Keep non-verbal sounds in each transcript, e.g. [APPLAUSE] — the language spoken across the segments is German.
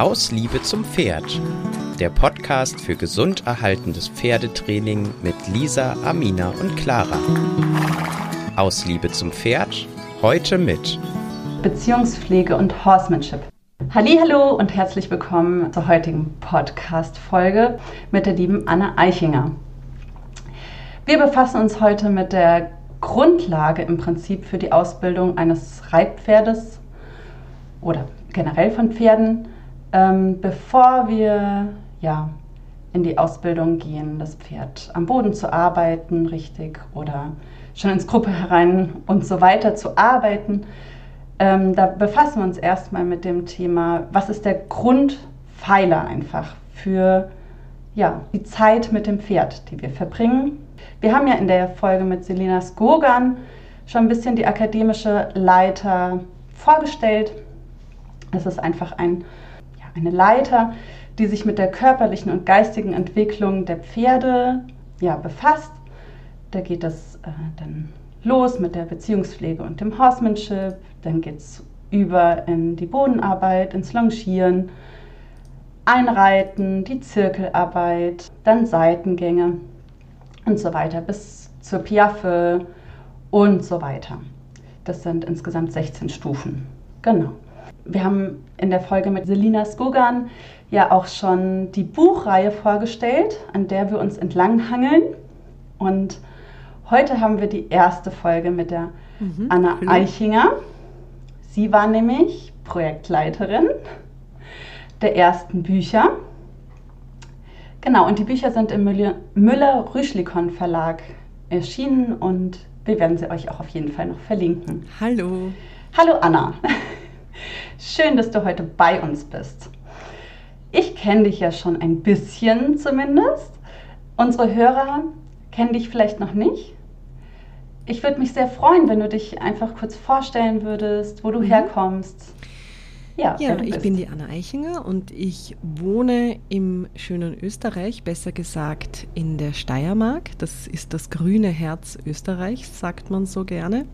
Aus Liebe zum Pferd. Der Podcast für gesund erhaltendes Pferdetraining mit Lisa, Amina und Clara. Aus Liebe zum Pferd. Heute mit Beziehungspflege und Horsemanship. Hallo und herzlich willkommen zur heutigen Podcast-Folge mit der lieben Anna Eichinger. Wir befassen uns heute mit der Grundlage im Prinzip für die Ausbildung eines Reitpferdes oder generell von Pferden, ähm, bevor wir ja, in die Ausbildung gehen, das Pferd am Boden zu arbeiten, richtig, oder schon ins Gruppe herein und so weiter zu arbeiten. Ähm, da befassen wir uns erstmal mit dem Thema, was ist der Grundpfeiler einfach für ja, die Zeit mit dem Pferd, die wir verbringen. Wir haben ja in der Folge mit Selina Skogan schon ein bisschen die akademische Leiter vorgestellt. Das ist einfach ein, eine Leiter, die sich mit der körperlichen und geistigen Entwicklung der Pferde ja, befasst. Da geht es äh, dann los mit der Beziehungspflege und dem Horsemanship. Dann geht es über in die Bodenarbeit, ins Longieren, Einreiten, die Zirkelarbeit, dann Seitengänge und so weiter bis zur Piaffe und so weiter. Das sind insgesamt 16 Stufen. Genau. Wir haben in der Folge mit Selina Skogan ja auch schon die Buchreihe vorgestellt, an der wir uns entlanghangeln. Und heute haben wir die erste Folge mit der mhm, Anna cool. Eichinger. Sie war nämlich Projektleiterin der ersten Bücher. Genau, und die Bücher sind im Müller-Rüschlikon Verlag erschienen und wir werden sie euch auch auf jeden Fall noch verlinken. Hallo. Hallo Anna. Schön, dass du heute bei uns bist. Ich kenne dich ja schon ein bisschen zumindest. Unsere Hörer kennen dich vielleicht noch nicht. Ich würde mich sehr freuen, wenn du dich einfach kurz vorstellen würdest, wo du mhm. herkommst. Ja, ja ich bin die Anna Eichinger und ich wohne im schönen Österreich, besser gesagt in der Steiermark. Das ist das grüne Herz Österreichs, sagt man so gerne.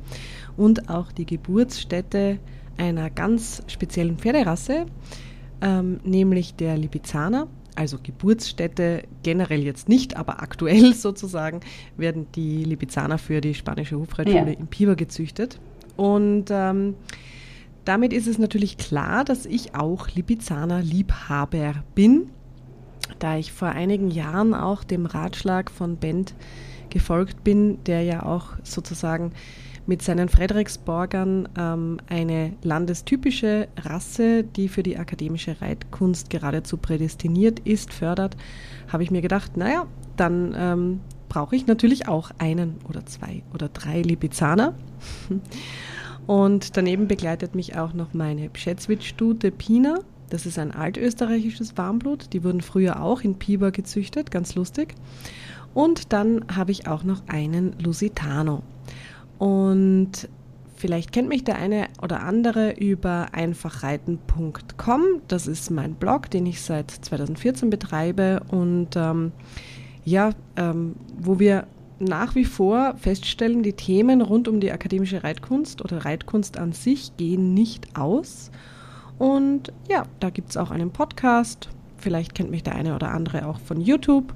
Und auch die Geburtsstätte einer ganz speziellen Pferderasse, ähm, nämlich der Lipizzaner. Also Geburtsstätte generell jetzt nicht, aber aktuell [LAUGHS] sozusagen werden die Lipizzaner für die spanische Hofreitschule ja. in Piber gezüchtet. Und ähm, damit ist es natürlich klar, dass ich auch Lipizzaner Liebhaber bin, da ich vor einigen Jahren auch dem Ratschlag von Bent gefolgt bin, der ja auch sozusagen mit seinen Frederiksborgern ähm, eine landestypische Rasse, die für die akademische Reitkunst geradezu prädestiniert ist, fördert, habe ich mir gedacht, naja, dann ähm, brauche ich natürlich auch einen oder zwei oder drei Lipizzaner. [LAUGHS] Und daneben begleitet mich auch noch meine Pschätzwitz-Stute Pina. Das ist ein altösterreichisches Warmblut. Die wurden früher auch in Piber gezüchtet, ganz lustig. Und dann habe ich auch noch einen Lusitano. Und vielleicht kennt mich der eine oder andere über einfachreiten.com. Das ist mein Blog, den ich seit 2014 betreibe und ähm, ja, ähm, wo wir nach wie vor feststellen, die Themen rund um die akademische Reitkunst oder Reitkunst an sich gehen nicht aus. Und ja, da gibt es auch einen Podcast. Vielleicht kennt mich der eine oder andere auch von YouTube.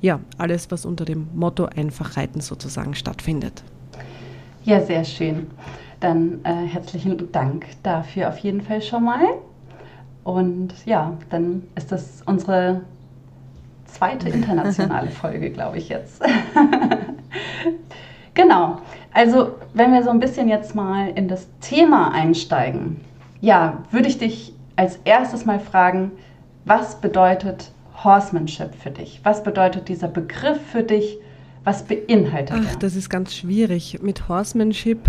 Ja, alles, was unter dem Motto einfach reiten sozusagen stattfindet. Ja, sehr schön. Dann äh, herzlichen Dank dafür auf jeden Fall schon mal. Und ja, dann ist das unsere zweite internationale [LAUGHS] Folge, glaube ich jetzt. [LAUGHS] genau. Also, wenn wir so ein bisschen jetzt mal in das Thema einsteigen, ja, würde ich dich als erstes mal fragen, was bedeutet Horsemanship für dich? Was bedeutet dieser Begriff für dich? Was beinhaltet Ach, er? Das ist ganz schwierig. Mit Horsemanship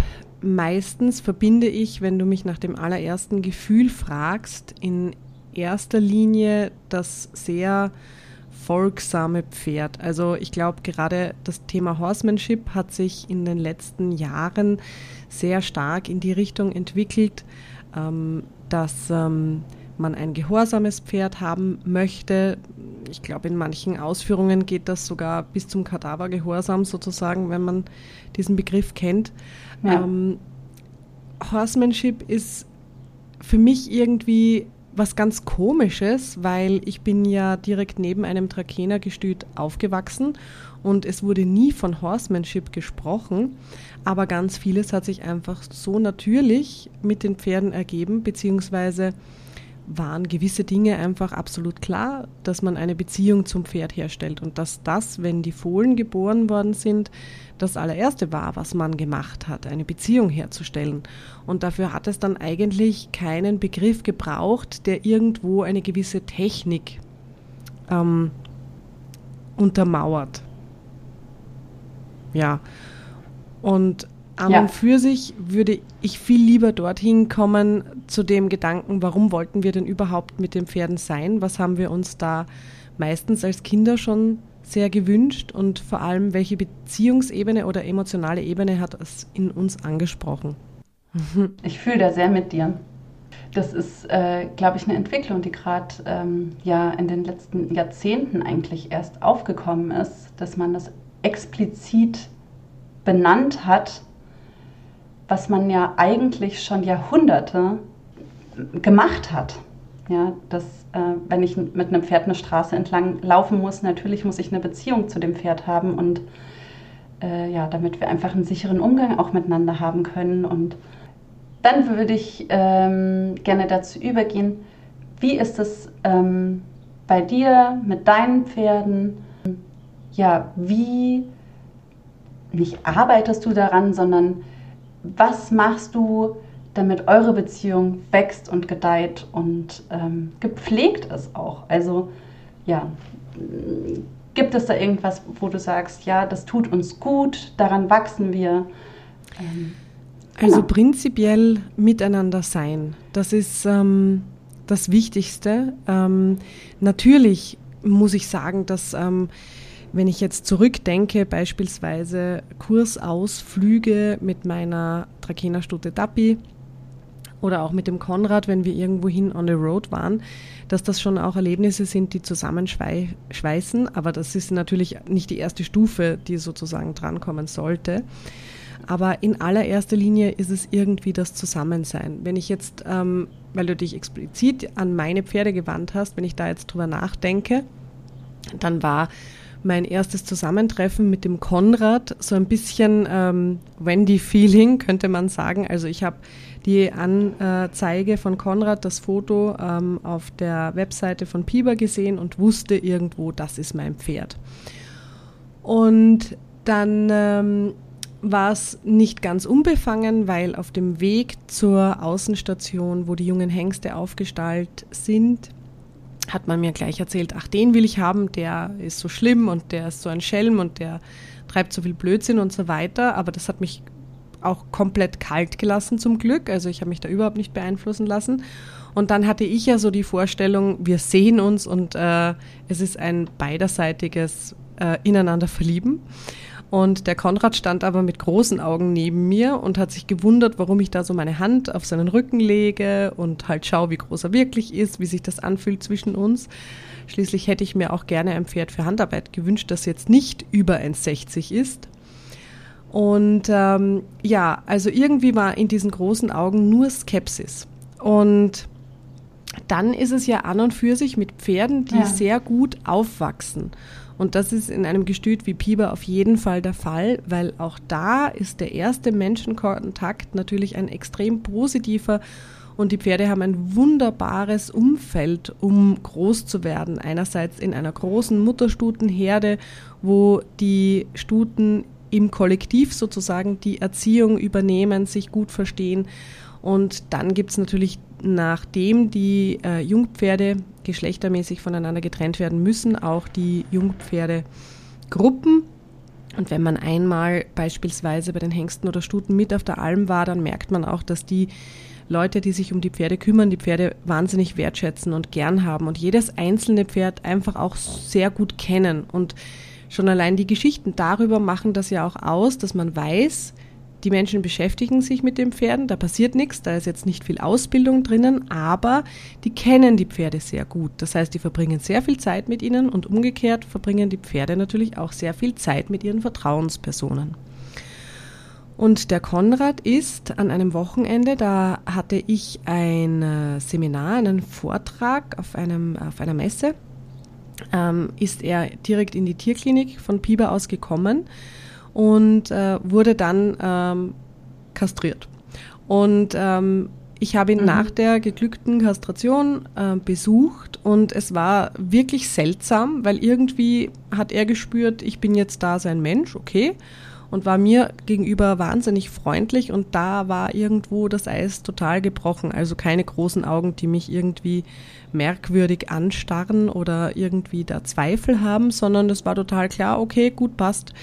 meistens verbinde ich, wenn du mich nach dem allerersten Gefühl fragst, in erster Linie das sehr folgsame Pferd. Also ich glaube, gerade das Thema Horsemanship hat sich in den letzten Jahren sehr stark in die Richtung entwickelt, ähm, dass ähm, man ein gehorsames Pferd haben möchte. Ich glaube, in manchen Ausführungen geht das sogar bis zum Kadavergehorsam sozusagen, wenn man diesen Begriff kennt. Ja. Ähm, Horsemanship ist für mich irgendwie was ganz Komisches, weil ich bin ja direkt neben einem Trakehnergestüt aufgewachsen und es wurde nie von Horsemanship gesprochen, aber ganz vieles hat sich einfach so natürlich mit den Pferden ergeben, beziehungsweise waren gewisse Dinge einfach absolut klar, dass man eine Beziehung zum Pferd herstellt und dass das, wenn die Fohlen geboren worden sind, das allererste war, was man gemacht hat, eine Beziehung herzustellen. Und dafür hat es dann eigentlich keinen Begriff gebraucht, der irgendwo eine gewisse Technik ähm, untermauert. Ja. Und an ja. und für sich würde ich viel lieber dorthin kommen zu dem Gedanken, warum wollten wir denn überhaupt mit den Pferden sein? Was haben wir uns da meistens als Kinder schon sehr gewünscht und vor allem, welche Beziehungsebene oder emotionale Ebene hat es in uns angesprochen? Ich fühle da sehr mit dir. Das ist, äh, glaube ich, eine Entwicklung, die gerade ähm, ja in den letzten Jahrzehnten eigentlich erst aufgekommen ist, dass man das explizit benannt hat, was man ja eigentlich schon Jahrhunderte gemacht hat. Ja, dass, äh, wenn ich mit einem Pferd eine Straße entlang laufen muss, natürlich muss ich eine Beziehung zu dem Pferd haben und äh, ja, damit wir einfach einen sicheren Umgang auch miteinander haben können. Und dann würde ich ähm, gerne dazu übergehen, wie ist es ähm, bei dir mit deinen Pferden? Ja, wie nicht arbeitest du daran, sondern was machst du, damit eure Beziehung wächst und gedeiht und ähm, gepflegt ist auch? Also ja, gibt es da irgendwas, wo du sagst, ja, das tut uns gut, daran wachsen wir? Ähm, genau. Also prinzipiell miteinander sein, das ist ähm, das Wichtigste. Ähm, natürlich muss ich sagen, dass ähm, wenn ich jetzt zurückdenke, beispielsweise Kursausflüge mit meiner Trakehnerstute Dappi oder auch mit dem Konrad, wenn wir irgendwohin on the road waren, dass das schon auch Erlebnisse sind, die zusammenschweißen. Aber das ist natürlich nicht die erste Stufe, die sozusagen drankommen sollte. Aber in allererster Linie ist es irgendwie das Zusammensein. Wenn ich jetzt, ähm, weil du dich explizit an meine Pferde gewandt hast, wenn ich da jetzt drüber nachdenke, dann war mein erstes Zusammentreffen mit dem Konrad, so ein bisschen ähm, Wendy-Feeling, [LAUGHS] könnte man sagen. Also ich habe die Anzeige von Konrad, das Foto ähm, auf der Webseite von Piber gesehen und wusste irgendwo, das ist mein Pferd. Und dann ähm, war es nicht ganz unbefangen, weil auf dem Weg zur Außenstation, wo die jungen Hengste aufgestallt sind, hat man mir gleich erzählt, ach, den will ich haben, der ist so schlimm und der ist so ein Schelm und der treibt so viel Blödsinn und so weiter. Aber das hat mich auch komplett kalt gelassen zum Glück. Also ich habe mich da überhaupt nicht beeinflussen lassen. Und dann hatte ich ja so die Vorstellung, wir sehen uns und äh, es ist ein beiderseitiges äh, Ineinander verlieben. Und der Konrad stand aber mit großen Augen neben mir und hat sich gewundert, warum ich da so meine Hand auf seinen Rücken lege und halt schaue, wie groß er wirklich ist, wie sich das anfühlt zwischen uns. Schließlich hätte ich mir auch gerne ein Pferd für Handarbeit gewünscht, das jetzt nicht über 1,60 ist. Und ähm, ja, also irgendwie war in diesen großen Augen nur Skepsis. Und dann ist es ja an und für sich mit Pferden, die ja. sehr gut aufwachsen. Und das ist in einem Gestüt wie Piber auf jeden Fall der Fall, weil auch da ist der erste Menschenkontakt natürlich ein extrem positiver und die Pferde haben ein wunderbares Umfeld, um groß zu werden. Einerseits in einer großen Mutterstutenherde, wo die Stuten im Kollektiv sozusagen die Erziehung übernehmen, sich gut verstehen. Und dann gibt es natürlich, nachdem die äh, Jungpferde geschlechtermäßig voneinander getrennt werden müssen, auch die Jungpferdegruppen. Und wenn man einmal beispielsweise bei den Hengsten oder Stuten mit auf der Alm war, dann merkt man auch, dass die Leute, die sich um die Pferde kümmern, die Pferde wahnsinnig wertschätzen und gern haben und jedes einzelne Pferd einfach auch sehr gut kennen. Und schon allein die Geschichten darüber machen das ja auch aus, dass man weiß, die Menschen beschäftigen sich mit den Pferden, da passiert nichts, da ist jetzt nicht viel Ausbildung drinnen, aber die kennen die Pferde sehr gut. Das heißt, die verbringen sehr viel Zeit mit ihnen und umgekehrt verbringen die Pferde natürlich auch sehr viel Zeit mit ihren Vertrauenspersonen. Und der Konrad ist an einem Wochenende, da hatte ich ein äh, Seminar, einen Vortrag auf, einem, auf einer Messe, ähm, ist er direkt in die Tierklinik von Piber aus gekommen und äh, wurde dann ähm, kastriert. Und ähm, ich habe ihn mhm. nach der geglückten Kastration äh, besucht und es war wirklich seltsam, weil irgendwie hat er gespürt, ich bin jetzt da sein Mensch, okay, und war mir gegenüber wahnsinnig freundlich und da war irgendwo das Eis total gebrochen. Also keine großen Augen, die mich irgendwie merkwürdig anstarren oder irgendwie da Zweifel haben, sondern es war total klar, okay, gut passt,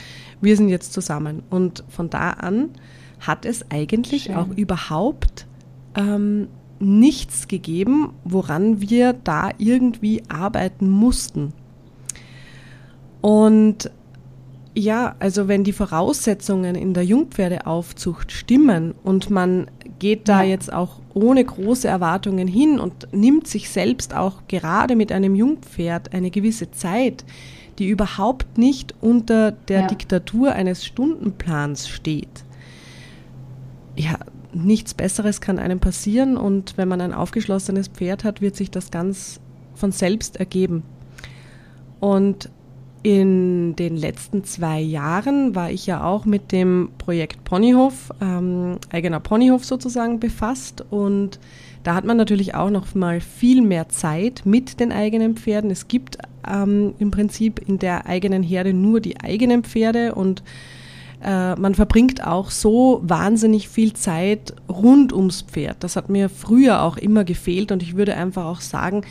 wir sind jetzt zusammen. Und von da an hat es eigentlich Schön. auch überhaupt ähm, nichts gegeben, woran wir da irgendwie arbeiten mussten. Und ja, also wenn die Voraussetzungen in der Jungpferdeaufzucht stimmen und man geht da ja. jetzt auch ohne große Erwartungen hin und nimmt sich selbst auch gerade mit einem Jungpferd eine gewisse Zeit, die überhaupt nicht unter der ja. Diktatur eines Stundenplans steht. Ja, nichts Besseres kann einem passieren und wenn man ein aufgeschlossenes Pferd hat, wird sich das ganz von selbst ergeben. Und in den letzten zwei Jahren war ich ja auch mit dem Projekt Ponyhof, ähm, eigener Ponyhof sozusagen, befasst und da hat man natürlich auch noch mal viel mehr Zeit mit den eigenen Pferden. Es gibt ähm, im Prinzip in der eigenen Herde nur die eigenen Pferde und äh, man verbringt auch so wahnsinnig viel Zeit rund ums Pferd. Das hat mir früher auch immer gefehlt und ich würde einfach auch sagen,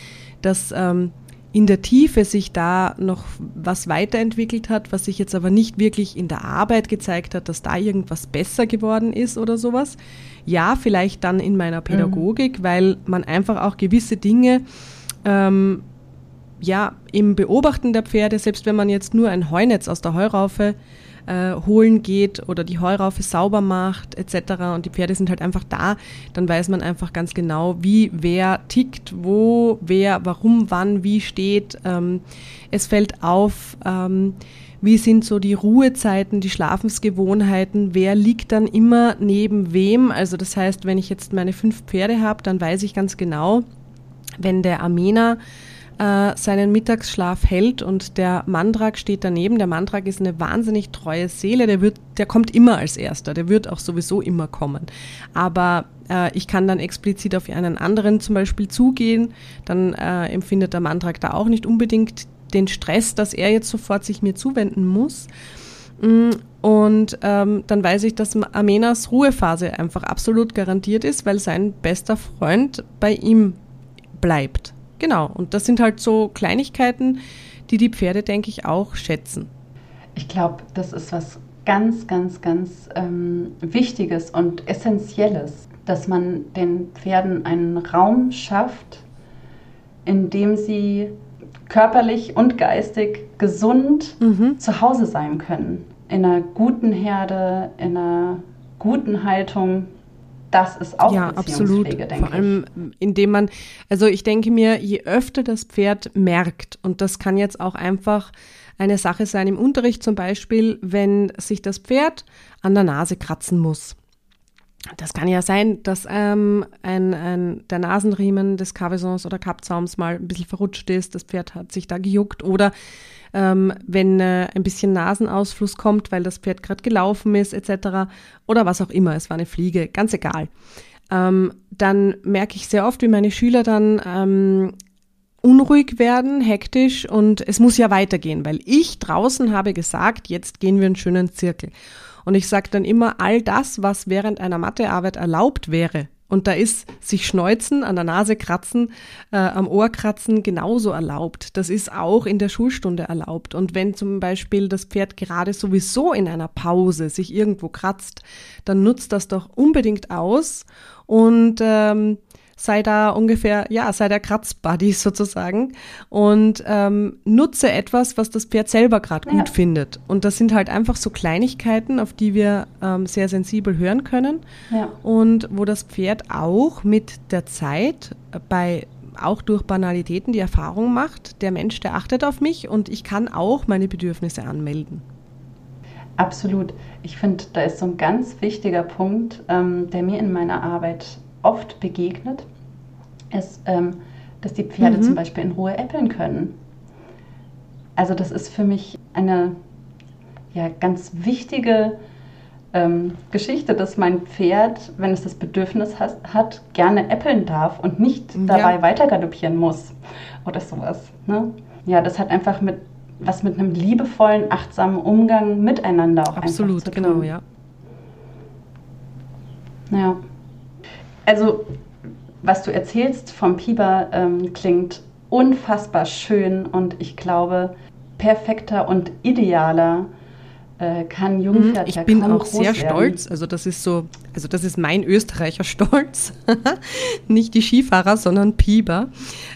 dass ähm, in der Tiefe sich da noch was weiterentwickelt hat, was sich jetzt aber nicht wirklich in der Arbeit gezeigt hat, dass da irgendwas besser geworden ist oder sowas. Ja, vielleicht dann in meiner Pädagogik, mhm. weil man einfach auch gewisse Dinge ähm, ja im Beobachten der Pferde, selbst wenn man jetzt nur ein Heunetz aus der Heuraufe äh, holen geht oder die Heuraufe sauber macht etc. und die Pferde sind halt einfach da, dann weiß man einfach ganz genau, wie wer tickt, wo, wer, warum, wann, wie steht. Ähm, es fällt auf, ähm, wie sind so die Ruhezeiten, die Schlafensgewohnheiten, wer liegt dann immer neben wem. Also das heißt, wenn ich jetzt meine fünf Pferde habe, dann weiß ich ganz genau, wenn der Amena äh, seinen Mittagsschlaf hält und der Mandrak steht daneben. Der Mandrak ist eine wahnsinnig treue Seele, der, wird, der kommt immer als erster, der wird auch sowieso immer kommen. Aber äh, ich kann dann explizit auf einen anderen zum Beispiel zugehen, dann äh, empfindet der Mandrak da auch nicht unbedingt den Stress, dass er jetzt sofort sich mir zuwenden muss. Mm, und ähm, dann weiß ich, dass Amenas Ruhephase einfach absolut garantiert ist, weil sein bester Freund bei ihm bleibt. Genau, und das sind halt so Kleinigkeiten, die die Pferde, denke ich, auch schätzen. Ich glaube, das ist was ganz, ganz, ganz ähm, Wichtiges und Essentielles, dass man den Pferden einen Raum schafft, in dem sie körperlich und geistig gesund mhm. zu Hause sein können. In einer guten Herde, in einer guten Haltung, das ist auch ja, absolut. Vor allem, indem man, also ich denke mir, je öfter das Pferd merkt, und das kann jetzt auch einfach eine Sache sein im Unterricht zum Beispiel, wenn sich das Pferd an der Nase kratzen muss. Das kann ja sein, dass ähm, ein, ein, der Nasenriemen des Cavesons oder Kappzaums mal ein bisschen verrutscht ist, das Pferd hat sich da gejuckt oder ähm, wenn äh, ein bisschen Nasenausfluss kommt, weil das Pferd gerade gelaufen ist etc. oder was auch immer, es war eine Fliege, ganz egal. Ähm, dann merke ich sehr oft, wie meine Schüler dann ähm, unruhig werden, hektisch und es muss ja weitergehen, weil ich draußen habe gesagt, jetzt gehen wir einen schönen Zirkel. Und ich sage dann immer, all das, was während einer Mathearbeit erlaubt wäre, und da ist sich schneuzen, an der Nase kratzen, äh, am Ohr kratzen genauso erlaubt. Das ist auch in der Schulstunde erlaubt. Und wenn zum Beispiel das Pferd gerade sowieso in einer Pause sich irgendwo kratzt, dann nutzt das doch unbedingt aus und ähm, sei da ungefähr, ja, sei der Kratzbuddy [LAUGHS] sozusagen und ähm, nutze etwas, was das Pferd selber gerade ja. gut findet. Und das sind halt einfach so Kleinigkeiten, auf die wir ähm, sehr sensibel hören können ja. und wo das Pferd auch mit der Zeit bei auch durch Banalitäten die Erfahrung macht, der Mensch, der achtet auf mich und ich kann auch meine Bedürfnisse anmelden. Absolut. Ich finde, da ist so ein ganz wichtiger Punkt, ähm, der mir in meiner Arbeit oft begegnet, ist, ähm, dass die Pferde mhm. zum Beispiel in Ruhe äppeln können. Also das ist für mich eine ja, ganz wichtige ähm, Geschichte, dass mein Pferd, wenn es das Bedürfnis has, hat, gerne äppeln darf und nicht dabei ja. weiter galoppieren muss oder sowas. Ne? Ja, das hat einfach mit was mit einem liebevollen, achtsamen Umgang miteinander auch Absolut, einfach zu tun. genau, ja. Ja. Also, was du erzählst vom Piber ähm, klingt unfassbar schön und ich glaube, perfekter und idealer äh, kann Jungpferd mhm, Ich bin auch sehr werden. stolz. Also das ist so, also das ist mein Österreicher [LAUGHS] Stolz. [LAUGHS] Nicht die Skifahrer, sondern Pieper.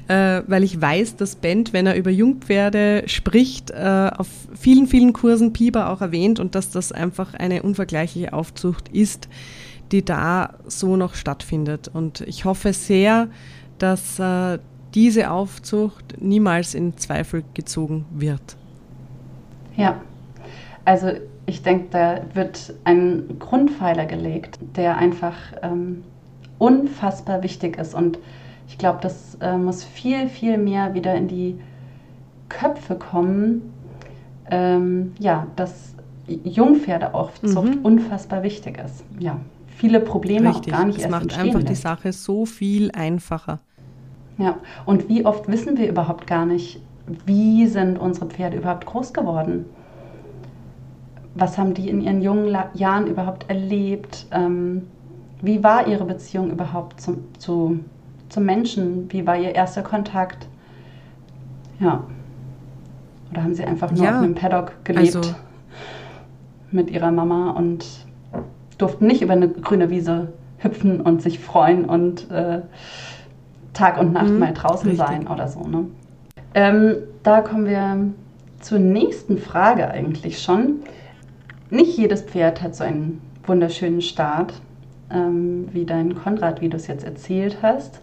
Äh, weil ich weiß, dass Bent, wenn er über Jungpferde spricht, äh, auf vielen, vielen Kursen Pieper auch erwähnt und dass das einfach eine unvergleichliche Aufzucht ist, die da so noch stattfindet. Und ich hoffe sehr, dass äh, diese Aufzucht niemals in Zweifel gezogen wird. Ja, also ich denke, da wird ein Grundpfeiler gelegt, der einfach ähm, unfassbar wichtig ist. Und ich glaube, das äh, muss viel, viel mehr wieder in die Köpfe kommen, ähm, ja, dass Jungpferdeaufzucht mhm. unfassbar wichtig ist. Ja, viele Probleme Richtig. auch gar nicht es erst macht einfach lässt. die Sache so viel einfacher. Ja, und wie oft wissen wir überhaupt gar nicht, wie sind unsere Pferde überhaupt groß geworden? was haben die in ihren jungen Jahren überhaupt erlebt? Ähm, wie war ihre Beziehung überhaupt zum, zu, zum Menschen? Wie war ihr erster Kontakt? Ja. Oder haben sie einfach nur ja, auf einem Paddock gelebt also, mit ihrer Mama und durften nicht über eine grüne Wiese hüpfen und sich freuen und äh, Tag und Nacht mhm, mal draußen richtig. sein oder so. Ne? Ähm, da kommen wir zur nächsten Frage eigentlich schon nicht jedes Pferd hat so einen wunderschönen Start, ähm, wie dein Konrad, wie du es jetzt erzählt hast.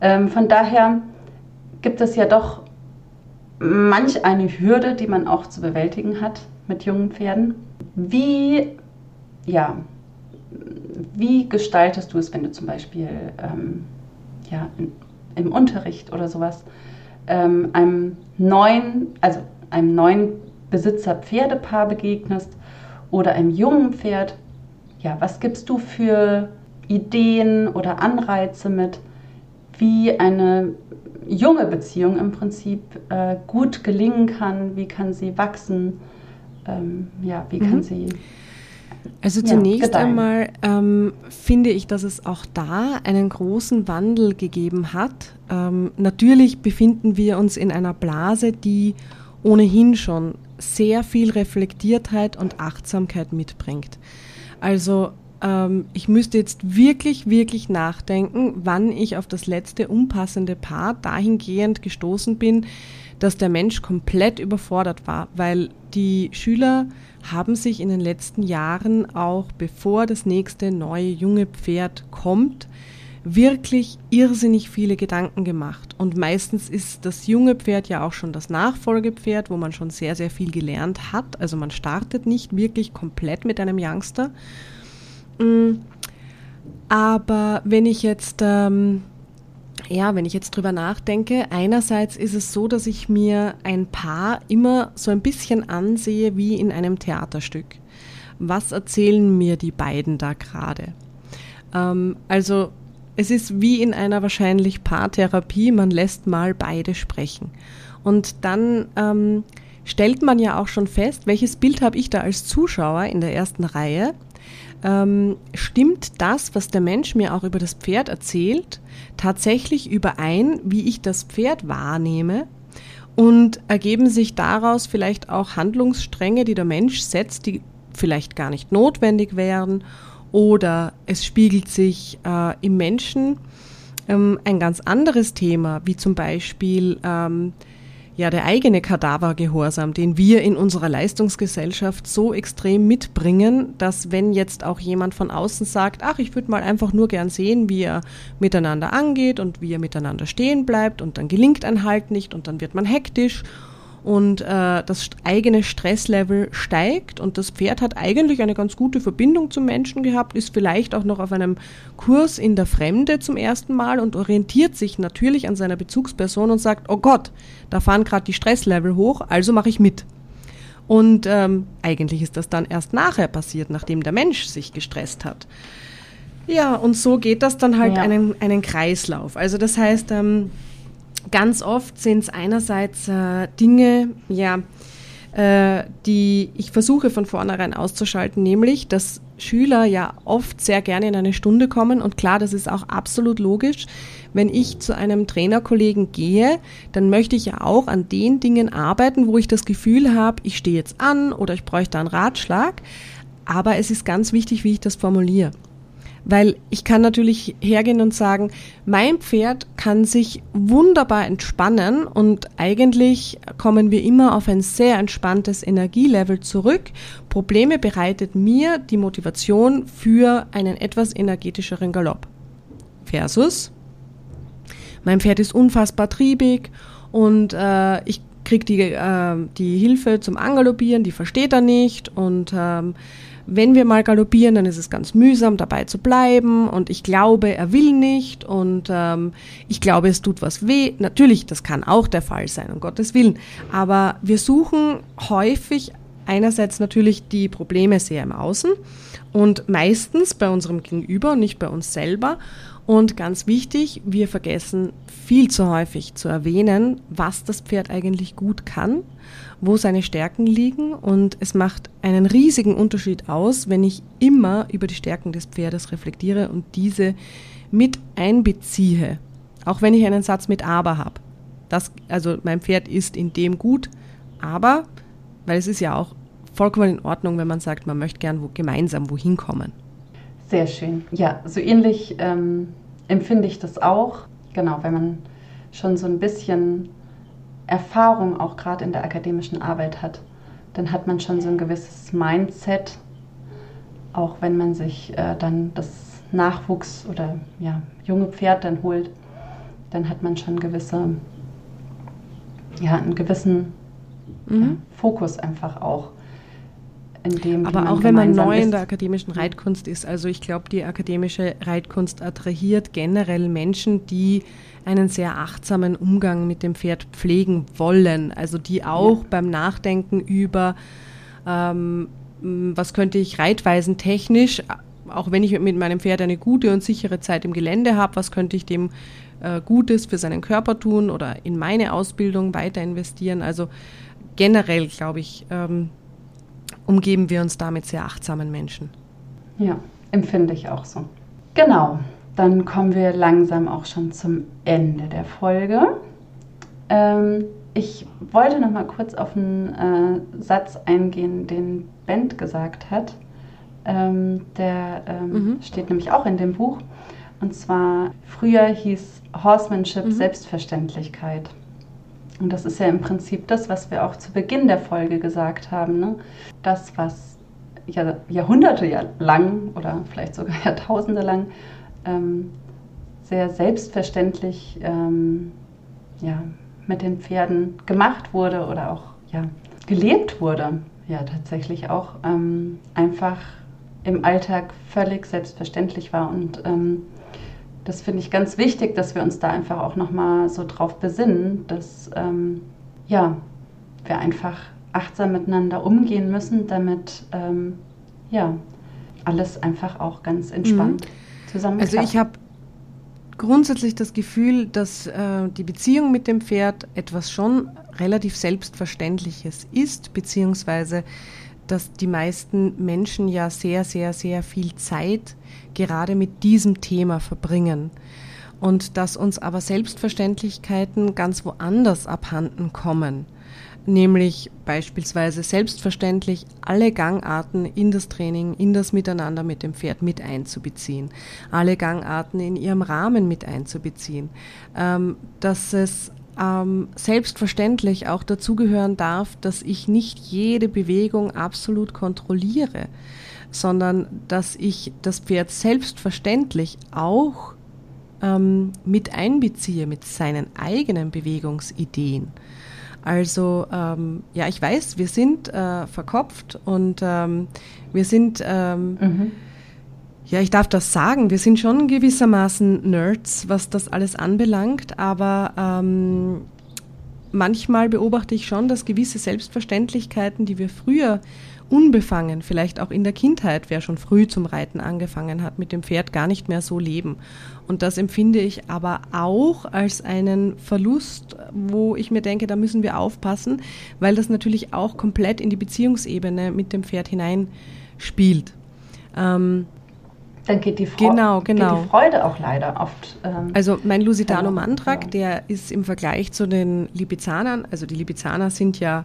Ähm, von daher gibt es ja doch manch eine Hürde, die man auch zu bewältigen hat mit jungen Pferden. Wie, ja, wie gestaltest du es, wenn du zum Beispiel ähm, ja, in, im Unterricht oder sowas ähm, einem neuen, also einem neuen Besitzer Pferdepaar begegnest oder einem jungen Pferd, ja, was gibst du für Ideen oder Anreize mit, wie eine junge Beziehung im Prinzip äh, gut gelingen kann, wie kann sie wachsen, ähm, ja, wie kann mhm. sie. Also zunächst ja, einmal ähm, finde ich, dass es auch da einen großen Wandel gegeben hat. Ähm, natürlich befinden wir uns in einer Blase, die ohnehin schon sehr viel Reflektiertheit und Achtsamkeit mitbringt. Also ähm, ich müsste jetzt wirklich, wirklich nachdenken, wann ich auf das letzte unpassende Paar dahingehend gestoßen bin, dass der Mensch komplett überfordert war, weil die Schüler haben sich in den letzten Jahren auch bevor das nächste neue junge Pferd kommt, wirklich irrsinnig viele Gedanken gemacht. Und meistens ist das junge Pferd ja auch schon das Nachfolgepferd, wo man schon sehr, sehr viel gelernt hat. Also man startet nicht wirklich komplett mit einem Youngster. Mm. Aber wenn ich jetzt, ähm, ja, wenn ich jetzt drüber nachdenke, einerseits ist es so, dass ich mir ein Paar immer so ein bisschen ansehe wie in einem Theaterstück. Was erzählen mir die beiden da gerade? Ähm, also es ist wie in einer wahrscheinlich Paartherapie, man lässt mal beide sprechen. Und dann ähm, stellt man ja auch schon fest, welches Bild habe ich da als Zuschauer in der ersten Reihe. Ähm, stimmt das, was der Mensch mir auch über das Pferd erzählt, tatsächlich überein, wie ich das Pferd wahrnehme? Und ergeben sich daraus vielleicht auch Handlungsstränge, die der Mensch setzt, die vielleicht gar nicht notwendig wären oder es spiegelt sich äh, im Menschen ähm, ein ganz anderes Thema, wie zum Beispiel ähm, ja der eigene Kadavergehorsam, den wir in unserer Leistungsgesellschaft so extrem mitbringen, dass wenn jetzt auch jemand von außen sagt, ach, ich würde mal einfach nur gern sehen, wie er miteinander angeht und wie er miteinander stehen bleibt und dann gelingt ein Halt nicht und dann wird man hektisch und äh, das eigene Stresslevel steigt und das Pferd hat eigentlich eine ganz gute Verbindung zum Menschen gehabt, ist vielleicht auch noch auf einem Kurs in der Fremde zum ersten Mal und orientiert sich natürlich an seiner Bezugsperson und sagt, oh Gott, da fahren gerade die Stresslevel hoch, also mache ich mit. Und ähm, eigentlich ist das dann erst nachher passiert, nachdem der Mensch sich gestresst hat. Ja, und so geht das dann halt ja. einen, einen Kreislauf. Also das heißt, ähm, ganz oft sind es einerseits äh, Dinge, ja, äh, die ich versuche von vornherein auszuschalten, nämlich, dass Schüler ja oft sehr gerne in eine Stunde kommen und klar, das ist auch absolut logisch. Wenn ich zu einem Trainerkollegen gehe, dann möchte ich ja auch an den Dingen arbeiten, wo ich das Gefühl habe, ich stehe jetzt an oder ich bräuchte einen Ratschlag. Aber es ist ganz wichtig, wie ich das formuliere. Weil ich kann natürlich hergehen und sagen, mein Pferd kann sich wunderbar entspannen und eigentlich kommen wir immer auf ein sehr entspanntes Energielevel zurück. Probleme bereitet mir die Motivation für einen etwas energetischeren Galopp. Versus, mein Pferd ist unfassbar triebig und äh, ich kriege die, äh, die Hilfe zum Angaloppieren, die versteht er nicht und ähm, wenn wir mal galoppieren, dann ist es ganz mühsam, dabei zu bleiben. Und ich glaube, er will nicht. Und ähm, ich glaube, es tut was weh. Natürlich, das kann auch der Fall sein, um Gottes Willen. Aber wir suchen häufig einerseits natürlich die Probleme sehr im Außen und meistens bei unserem Gegenüber und nicht bei uns selber. Und ganz wichtig, wir vergessen viel zu häufig zu erwähnen, was das Pferd eigentlich gut kann wo seine Stärken liegen und es macht einen riesigen Unterschied aus, wenn ich immer über die Stärken des Pferdes reflektiere und diese mit einbeziehe, auch wenn ich einen Satz mit aber habe. Das, also mein Pferd ist in dem gut, aber, weil es ist ja auch vollkommen in Ordnung, wenn man sagt, man möchte gern wo, gemeinsam wohin kommen. Sehr schön. Ja, so ähnlich ähm, empfinde ich das auch. Genau, wenn man schon so ein bisschen Erfahrung auch gerade in der akademischen Arbeit hat, dann hat man schon so ein gewisses Mindset, auch wenn man sich äh, dann das Nachwuchs oder ja, junge Pferd dann holt, dann hat man schon gewisse, ja, einen gewissen mhm. ja, Fokus einfach auch. In dem, Aber auch wenn man neu ist. in der akademischen Reitkunst ist, also ich glaube, die akademische Reitkunst attrahiert generell Menschen, die einen sehr achtsamen Umgang mit dem Pferd pflegen wollen. Also die auch ja. beim Nachdenken über, ähm, was könnte ich reitweisen technisch, auch wenn ich mit meinem Pferd eine gute und sichere Zeit im Gelände habe, was könnte ich dem äh, Gutes für seinen Körper tun oder in meine Ausbildung weiter investieren. Also generell, glaube ich, ähm, umgeben wir uns damit sehr achtsamen Menschen. Ja, empfinde ich auch so. Genau dann kommen wir langsam auch schon zum Ende der Folge. Ähm, ich wollte noch mal kurz auf einen äh, Satz eingehen, den Bent gesagt hat. Ähm, der ähm, mhm. steht nämlich auch in dem Buch. Und zwar, früher hieß Horsemanship mhm. Selbstverständlichkeit. Und das ist ja im Prinzip das, was wir auch zu Beginn der Folge gesagt haben. Ne? Das, was Jahr, Jahrhunderte lang oder vielleicht sogar Jahrtausende lang ähm, sehr selbstverständlich ähm, ja, mit den Pferden gemacht wurde oder auch ja, gelebt wurde. Ja, tatsächlich auch ähm, einfach im Alltag völlig selbstverständlich war. Und ähm, das finde ich ganz wichtig, dass wir uns da einfach auch nochmal so drauf besinnen, dass ähm, ja, wir einfach achtsam miteinander umgehen müssen, damit ähm, ja, alles einfach auch ganz entspannt mhm Also ich habe grundsätzlich das Gefühl, dass äh, die Beziehung mit dem Pferd etwas schon relativ Selbstverständliches ist, beziehungsweise dass die meisten Menschen ja sehr, sehr, sehr viel Zeit gerade mit diesem Thema verbringen. Und dass uns aber Selbstverständlichkeiten ganz woanders abhanden kommen nämlich beispielsweise selbstverständlich alle Gangarten in das Training, in das Miteinander mit dem Pferd mit einzubeziehen, alle Gangarten in ihrem Rahmen mit einzubeziehen, ähm, dass es ähm, selbstverständlich auch dazugehören darf, dass ich nicht jede Bewegung absolut kontrolliere, sondern dass ich das Pferd selbstverständlich auch ähm, mit einbeziehe mit seinen eigenen Bewegungsideen. Also ähm, ja, ich weiß, wir sind äh, verkopft und ähm, wir sind, ähm, mhm. ja, ich darf das sagen, wir sind schon gewissermaßen Nerds, was das alles anbelangt, aber ähm, manchmal beobachte ich schon, dass gewisse Selbstverständlichkeiten, die wir früher unbefangen, vielleicht auch in der Kindheit, wer schon früh zum Reiten angefangen hat, mit dem Pferd gar nicht mehr so leben. Und das empfinde ich aber auch als einen Verlust, wo ich mir denke, da müssen wir aufpassen, weil das natürlich auch komplett in die Beziehungsebene mit dem Pferd hineinspielt. Ähm, dann geht die, Freude, genau, genau. Geht die Freude auch leider oft. Ähm, also mein Lusitano Mantrak, genau. der ist im Vergleich zu den Lipizanern, also die Lipizzaner sind ja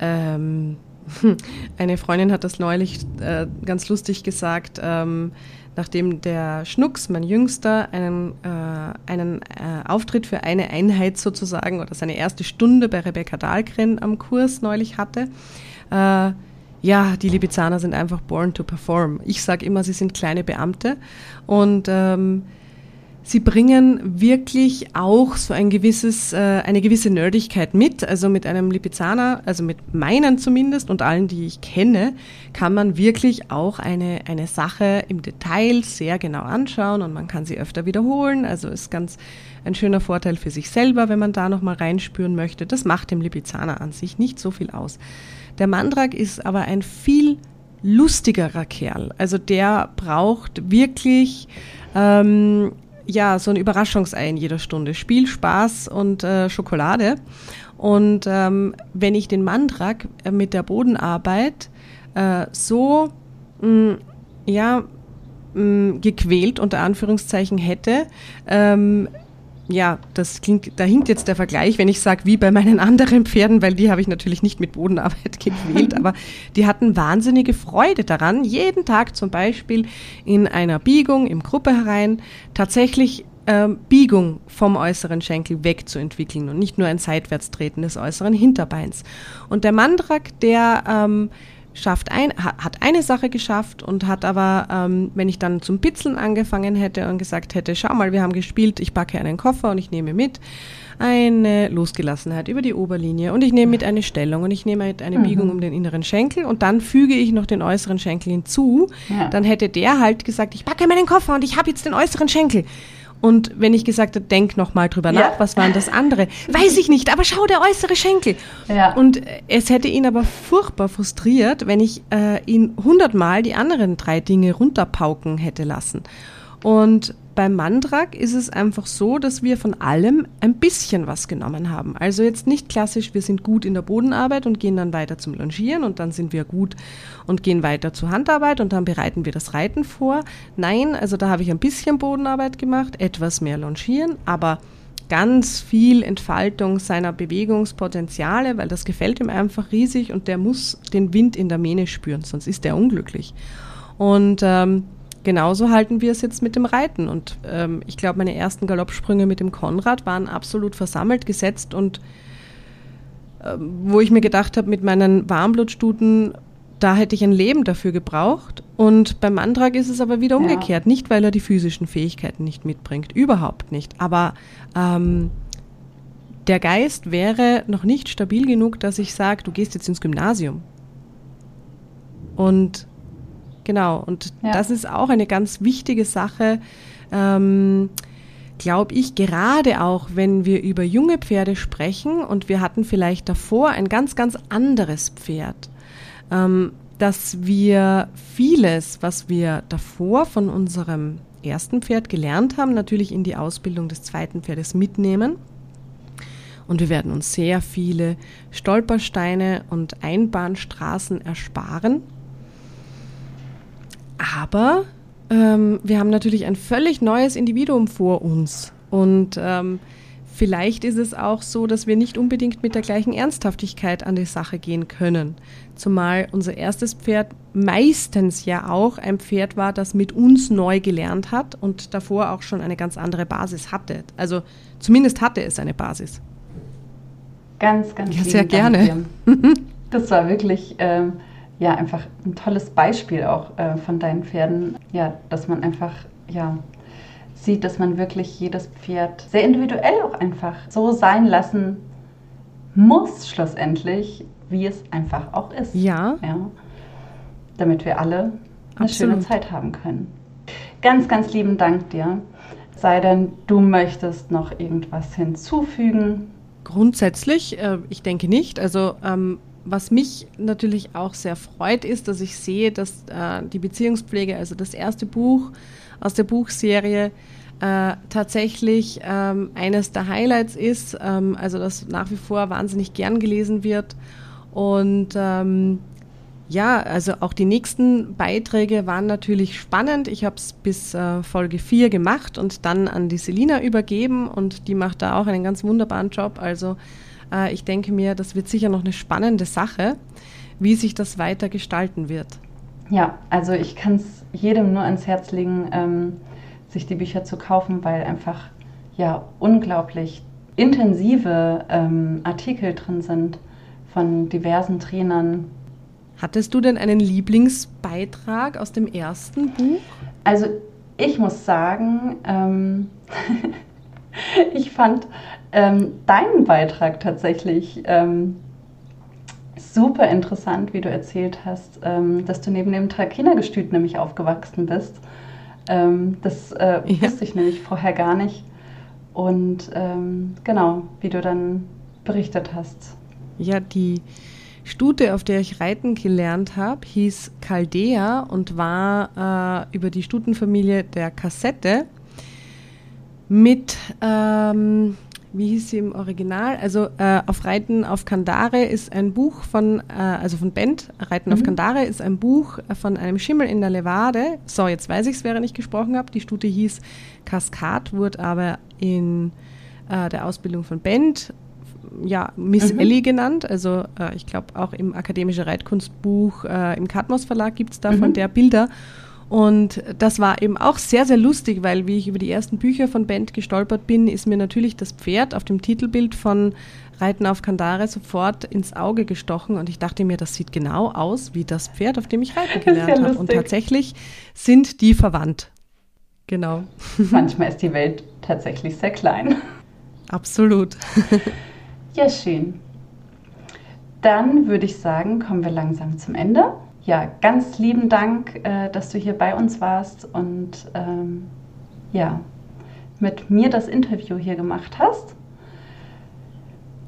ähm, [LAUGHS] Eine Freundin hat das neulich äh, ganz lustig gesagt, ähm, nachdem der Schnucks, mein Jüngster, einen, äh, einen äh, Auftritt für eine Einheit sozusagen oder seine erste Stunde bei Rebecca Dahlgren am Kurs neulich hatte. Äh, ja, die Libizzaner sind einfach born to perform. Ich sage immer, sie sind kleine Beamte und ähm, Sie bringen wirklich auch so ein gewisses, äh, eine gewisse Nerdigkeit mit. Also mit einem Lipizzaner, also mit meinen zumindest und allen, die ich kenne, kann man wirklich auch eine, eine Sache im Detail sehr genau anschauen und man kann sie öfter wiederholen. Also ist ganz ein schöner Vorteil für sich selber, wenn man da nochmal reinspüren möchte. Das macht dem Lipizzaner an sich nicht so viel aus. Der Mandrak ist aber ein viel lustigerer Kerl. Also der braucht wirklich ähm, ja, so ein Überraschungsei in jeder Stunde. Spiel, Spaß und äh, Schokolade. Und ähm, wenn ich den Mandrak äh, mit der Bodenarbeit äh, so, mh, mm, ja, mh, mm, gequält unter Anführungszeichen hätte, ähm, ja, das klingt, da hinkt jetzt der Vergleich, wenn ich sage, wie bei meinen [LAUGHS] anderen Pferden, weil die habe ich natürlich nicht mit Bodenarbeit [LAUGHS] gequält, aber die hatten wahnsinnige Freude daran, jeden Tag zum Beispiel in einer Biegung im Gruppe herein tatsächlich ähm, Biegung vom äußeren Schenkel wegzuentwickeln und nicht nur ein Seitwärtstreten des äußeren Hinterbeins. Und der Mandrak, der ähm, schafft ein, hat eine Sache geschafft und hat aber, ähm, wenn ich dann zum Pitzeln angefangen hätte und gesagt hätte, schau mal, wir haben gespielt, ich packe einen Koffer und ich nehme mit eine Losgelassenheit über die Oberlinie und ich nehme mit eine Stellung und ich nehme mit eine mhm. Biegung um den inneren Schenkel und dann füge ich noch den äußeren Schenkel hinzu, ja. dann hätte der halt gesagt, ich packe meinen Koffer und ich habe jetzt den äußeren Schenkel. Und wenn ich gesagt habe, denk noch mal drüber ja. nach, was waren das andere? Weiß ich nicht, aber schau, der äußere Schenkel. Ja. Und es hätte ihn aber furchtbar frustriert, wenn ich äh, ihn hundertmal die anderen drei Dinge runterpauken hätte lassen. Und beim Mandrak ist es einfach so, dass wir von allem ein bisschen was genommen haben. Also jetzt nicht klassisch, wir sind gut in der Bodenarbeit und gehen dann weiter zum Longieren und dann sind wir gut und gehen weiter zur Handarbeit und dann bereiten wir das Reiten vor. Nein, also da habe ich ein bisschen Bodenarbeit gemacht, etwas mehr Longieren, aber ganz viel Entfaltung seiner Bewegungspotenziale, weil das gefällt ihm einfach riesig und der muss den Wind in der Mähne spüren, sonst ist er unglücklich. Und ähm, genauso halten wir es jetzt mit dem Reiten. Und ähm, ich glaube, meine ersten Galoppsprünge mit dem Konrad waren absolut versammelt gesetzt und äh, wo ich mir gedacht habe, mit meinen Warmblutstuten, da hätte ich ein Leben dafür gebraucht. Und beim Antrag ist es aber wieder umgekehrt. Ja. Nicht, weil er die physischen Fähigkeiten nicht mitbringt, überhaupt nicht. Aber ähm, der Geist wäre noch nicht stabil genug, dass ich sage, du gehst jetzt ins Gymnasium. Und Genau, und ja. das ist auch eine ganz wichtige Sache, ähm, glaube ich, gerade auch, wenn wir über junge Pferde sprechen und wir hatten vielleicht davor ein ganz, ganz anderes Pferd, ähm, dass wir vieles, was wir davor von unserem ersten Pferd gelernt haben, natürlich in die Ausbildung des zweiten Pferdes mitnehmen. Und wir werden uns sehr viele Stolpersteine und Einbahnstraßen ersparen aber ähm, wir haben natürlich ein völlig neues Individuum vor uns. Und ähm, vielleicht ist es auch so, dass wir nicht unbedingt mit der gleichen Ernsthaftigkeit an die Sache gehen können. Zumal unser erstes Pferd meistens ja auch ein Pferd war, das mit uns neu gelernt hat und davor auch schon eine ganz andere Basis hatte. Also zumindest hatte es eine Basis. Ganz, ganz ja, sehr gerne. [LAUGHS] Das war wirklich ähm, ja einfach ein tolles Beispiel auch äh, von deinen Pferden, ja, dass man einfach ja sieht, dass man wirklich jedes Pferd sehr individuell auch einfach so sein lassen muss schlussendlich, wie es einfach auch ist. Ja. ja damit wir alle eine Absolut. schöne Zeit haben können. Ganz, ganz lieben Dank dir. Sei denn, du möchtest noch irgendwas hinzufügen. Grundsätzlich, äh, ich denke nicht. Also ähm, was mich natürlich auch sehr freut, ist, dass ich sehe, dass äh, die Beziehungspflege, also das erste Buch aus der Buchserie, äh, tatsächlich ähm, eines der Highlights ist, ähm, also das nach wie vor wahnsinnig gern gelesen wird. Und ähm, ja, also auch die nächsten Beiträge waren natürlich spannend. Ich habe es bis äh, Folge 4 gemacht und dann an die Selina übergeben und die macht da auch einen ganz wunderbaren Job. Also äh, ich denke mir, das wird sicher noch eine spannende Sache, wie sich das weiter gestalten wird. Ja, also ich kann es jedem nur ans Herz legen, ähm, sich die Bücher zu kaufen, weil einfach ja unglaublich intensive ähm, Artikel drin sind von diversen Trainern, Hattest du denn einen Lieblingsbeitrag aus dem ersten Buch? Also ich muss sagen, ähm, [LAUGHS] ich fand ähm, deinen Beitrag tatsächlich ähm, super interessant, wie du erzählt hast, ähm, dass du neben dem Trakehnergestüt nämlich aufgewachsen bist. Ähm, das äh, ja. wusste ich nämlich vorher gar nicht. Und ähm, genau, wie du dann berichtet hast. Ja, die Stute, auf der ich reiten gelernt habe, hieß Caldea und war äh, über die Stutenfamilie der Kassette mit, ähm, wie hieß sie im Original? Also äh, auf Reiten auf Kandare ist ein Buch von, äh, also von Bent, Reiten mhm. auf Kandare ist ein Buch von einem Schimmel in der Levade. So, jetzt weiß ich es, während ich gesprochen habe. Die Stute hieß Kaskad, wurde aber in äh, der Ausbildung von Bent ja, Miss mhm. Ellie genannt. Also äh, ich glaube auch im Akademische Reitkunstbuch äh, im Katmos Verlag gibt es da mhm. der Bilder. Und das war eben auch sehr, sehr lustig, weil wie ich über die ersten Bücher von Bent gestolpert bin, ist mir natürlich das Pferd auf dem Titelbild von Reiten auf Kandare sofort ins Auge gestochen und ich dachte mir, das sieht genau aus wie das Pferd, auf dem ich reiten [LAUGHS] gelernt ja habe. Und tatsächlich sind die verwandt. Genau. [LAUGHS] Manchmal ist die Welt tatsächlich sehr klein. Absolut. [LAUGHS] Ja, schön. Dann würde ich sagen, kommen wir langsam zum Ende. Ja, ganz lieben Dank, äh, dass du hier bei uns warst und ähm, ja, mit mir das Interview hier gemacht hast.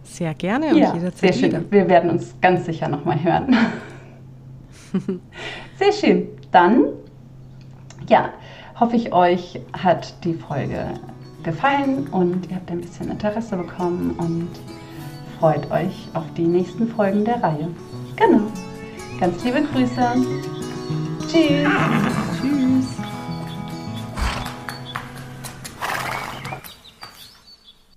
Sehr gerne und ja, jederzeit sehr schön. Wir werden uns ganz sicher nochmal hören. [LAUGHS] sehr schön. Dann, ja, hoffe ich, euch hat die Folge gefallen und ihr habt ein bisschen Interesse bekommen und freut euch auf die nächsten Folgen der Reihe. Genau. Ganz liebe Grüße. Tschüss.